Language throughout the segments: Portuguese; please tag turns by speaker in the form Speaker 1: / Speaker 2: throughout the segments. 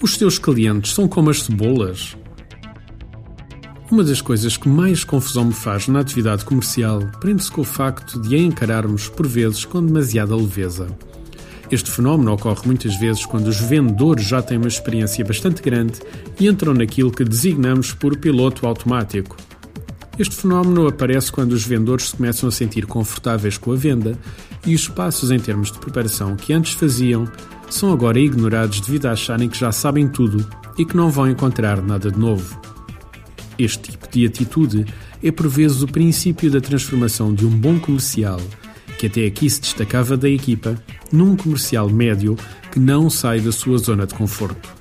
Speaker 1: Os teus clientes são como as cebolas? Uma das coisas que mais confusão me faz na atividade comercial prende-se com o facto de a encararmos, por vezes, com demasiada leveza. Este fenómeno ocorre muitas vezes quando os vendedores já têm uma experiência bastante grande e entram naquilo que designamos por piloto automático. Este fenómeno aparece quando os vendedores se começam a sentir confortáveis com a venda e os passos em termos de preparação que antes faziam são agora ignorados devido a acharem que já sabem tudo e que não vão encontrar nada de novo. Este tipo de atitude é por vezes o princípio da transformação de um bom comercial, que até aqui se destacava da equipa, num comercial médio que não sai da sua zona de conforto.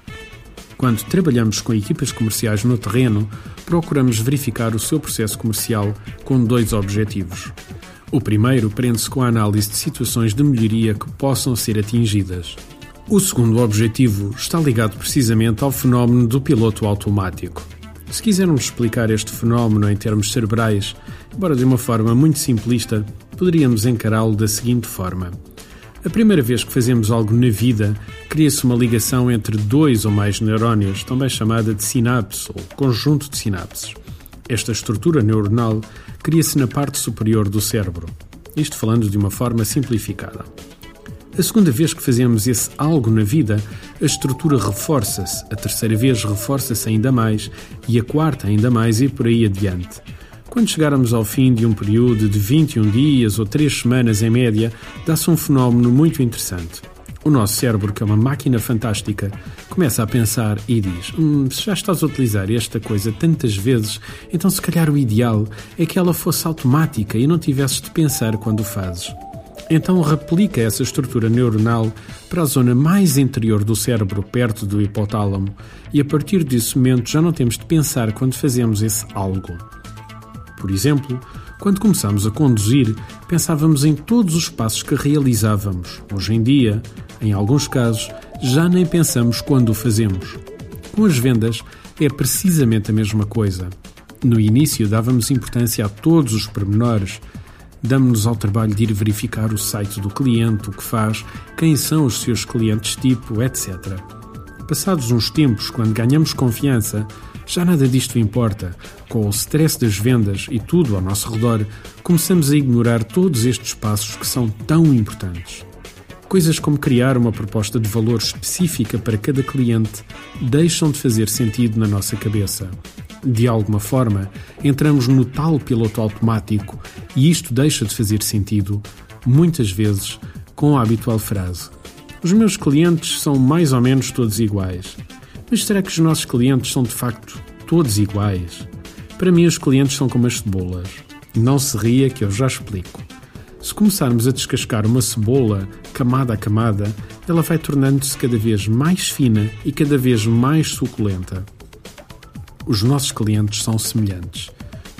Speaker 1: Quando trabalhamos com equipas comerciais no terreno, procuramos verificar o seu processo comercial com dois objetivos. O primeiro prende-se com a análise de situações de melhoria que possam ser atingidas. O segundo objetivo está ligado precisamente ao fenómeno do piloto automático. Se quisermos explicar este fenómeno em termos cerebrais, embora de uma forma muito simplista, poderíamos encará-lo da seguinte forma. A primeira vez que fazemos algo na vida, cria-se uma ligação entre dois ou mais neurónios, também chamada de sinapse ou conjunto de sinapses. Esta estrutura neuronal cria-se na parte superior do cérebro. Isto falando de uma forma simplificada. A segunda vez que fazemos esse algo na vida, a estrutura reforça-se, a terceira vez reforça-se ainda mais e a quarta ainda mais e por aí adiante. Quando chegarmos ao fim de um período de 21 dias ou 3 semanas em média, dá-se um fenómeno muito interessante. O nosso cérebro, que é uma máquina fantástica, começa a pensar e diz: hum, se já estás a utilizar esta coisa tantas vezes, então se calhar o ideal é que ela fosse automática e não tivesses de pensar quando o fazes. Então replica essa estrutura neuronal para a zona mais interior do cérebro, perto do hipotálamo, e a partir desse momento já não temos de pensar quando fazemos esse algo. Por exemplo, quando começamos a conduzir, pensávamos em todos os passos que realizávamos. Hoje em dia, em alguns casos, já nem pensamos quando o fazemos. Com as vendas, é precisamente a mesma coisa. No início, dávamos importância a todos os pormenores, Damos-nos ao trabalho de ir verificar o site do cliente, o que faz, quem são os seus clientes tipo, etc. Passados uns tempos, quando ganhamos confiança, já nada disto importa. Com o stress das vendas e tudo ao nosso redor, começamos a ignorar todos estes passos que são tão importantes. Coisas como criar uma proposta de valor específica para cada cliente deixam de fazer sentido na nossa cabeça. De alguma forma, entramos no tal piloto automático e isto deixa de fazer sentido, muitas vezes, com a habitual frase: Os meus clientes são mais ou menos todos iguais. Mas será que os nossos clientes são de facto todos iguais? Para mim, os clientes são como as cebolas. Não se ria que eu já explico. Se começarmos a descascar uma cebola camada a camada, ela vai tornando-se cada vez mais fina e cada vez mais suculenta. Os nossos clientes são semelhantes.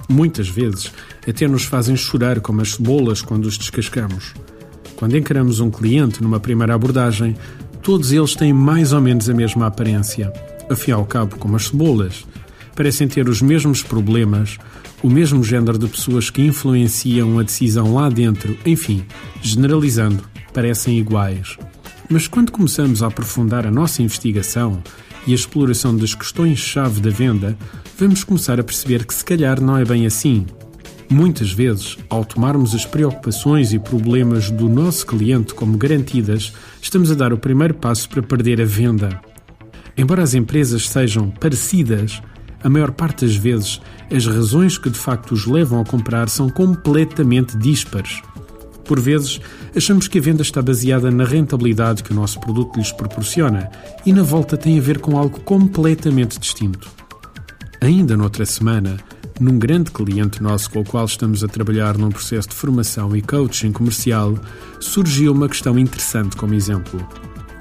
Speaker 1: Muitas vezes até nos fazem chorar como as cebolas quando os descascamos. Quando encaramos um cliente numa primeira abordagem, todos eles têm mais ou menos a mesma aparência. Afim ao cabo, como as cebolas, parecem ter os mesmos problemas, o mesmo género de pessoas que influenciam a decisão lá dentro, enfim, generalizando, parecem iguais. Mas quando começamos a aprofundar a nossa investigação e a exploração das questões-chave da venda, vamos começar a perceber que se calhar não é bem assim. Muitas vezes, ao tomarmos as preocupações e problemas do nosso cliente como garantidas, estamos a dar o primeiro passo para perder a venda. Embora as empresas sejam parecidas, a maior parte das vezes as razões que de facto os levam a comprar são completamente díspares. Por vezes, achamos que a venda está baseada na rentabilidade que o nosso produto lhes proporciona e na volta tem a ver com algo completamente distinto. Ainda noutra semana, num grande cliente nosso com o qual estamos a trabalhar num processo de formação e coaching comercial, surgiu uma questão interessante como exemplo.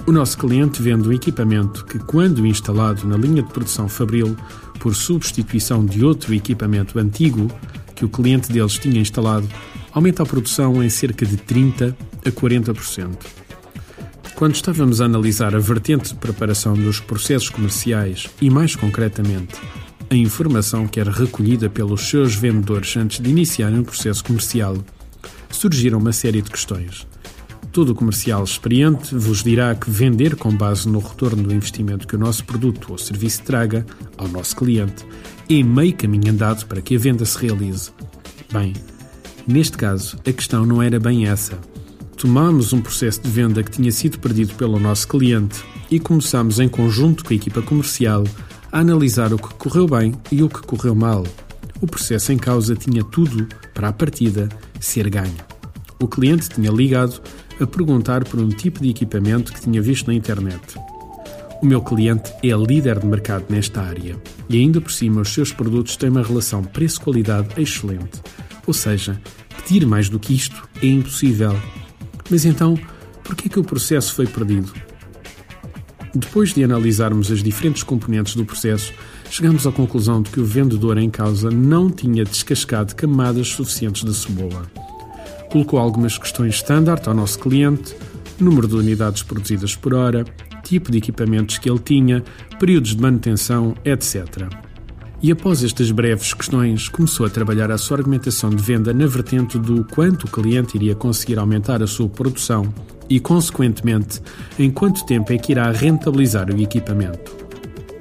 Speaker 1: O nosso cliente vende um equipamento que, quando instalado na linha de produção Fabril, por substituição de outro equipamento antigo que o cliente deles tinha instalado, aumenta a produção em cerca de 30% a 40%. Quando estávamos a analisar a vertente de preparação dos processos comerciais e, mais concretamente, a informação que era recolhida pelos seus vendedores antes de iniciarem o processo comercial, surgiram uma série de questões Todo comercial experiente vos dirá que vender com base no retorno do investimento que o nosso produto ou serviço traga ao nosso cliente é meio caminho andado para que a venda se realize. Bem, neste caso, a questão não era bem essa. Tomámos um processo de venda que tinha sido perdido pelo nosso cliente e começámos em conjunto com a equipa comercial a analisar o que correu bem e o que correu mal. O processo em causa tinha tudo para a partida ser ganho. O cliente tinha ligado a perguntar por um tipo de equipamento que tinha visto na internet. O meu cliente é líder de mercado nesta área e, ainda por cima, os seus produtos têm uma relação preço-qualidade excelente. Ou seja, pedir mais do que isto é impossível. Mas então, por que é que o processo foi perdido? Depois de analisarmos as diferentes componentes do processo, chegamos à conclusão de que o vendedor em causa não tinha descascado camadas suficientes de cebola colocou algumas questões standard ao nosso cliente, número de unidades produzidas por hora, tipo de equipamentos que ele tinha, períodos de manutenção, etc. E após estas breves questões, começou a trabalhar a sua argumentação de venda na vertente do quanto o cliente iria conseguir aumentar a sua produção e, consequentemente, em quanto tempo é que irá rentabilizar o equipamento.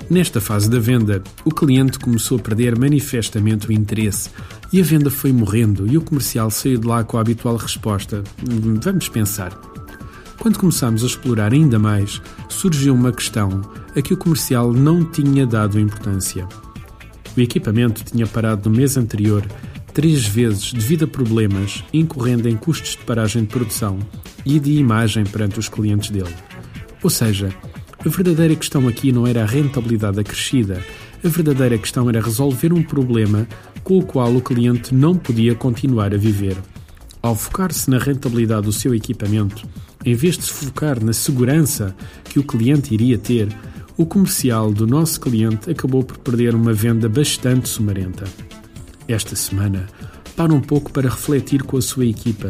Speaker 1: Nesta fase da venda, o cliente começou a perder manifestamente o interesse e a venda foi morrendo e o comercial saiu de lá com a habitual resposta: Vamos pensar. Quando começámos a explorar ainda mais, surgiu uma questão a que o comercial não tinha dado importância. O equipamento tinha parado no mês anterior três vezes devido a problemas, incorrendo em custos de paragem de produção e de imagem perante os clientes dele. Ou seja, a verdadeira questão aqui não era a rentabilidade acrescida, a verdadeira questão era resolver um problema com o qual o cliente não podia continuar a viver. Ao focar-se na rentabilidade do seu equipamento, em vez de se focar na segurança que o cliente iria ter, o comercial do nosso cliente acabou por perder uma venda bastante sumarenta. Esta semana, para um pouco para refletir com a sua equipa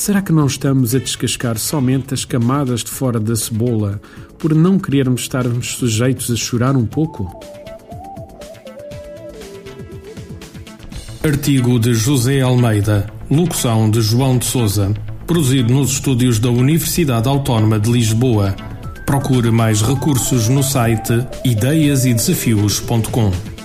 Speaker 1: Será que não estamos a descascar somente as camadas de fora da cebola por não querermos estarmos sujeitos a chorar um pouco?
Speaker 2: Artigo de José Almeida, locução de João de Souza, produzido nos estúdios da Universidade Autónoma de Lisboa. Procure mais recursos no site ideiasedesafios.com.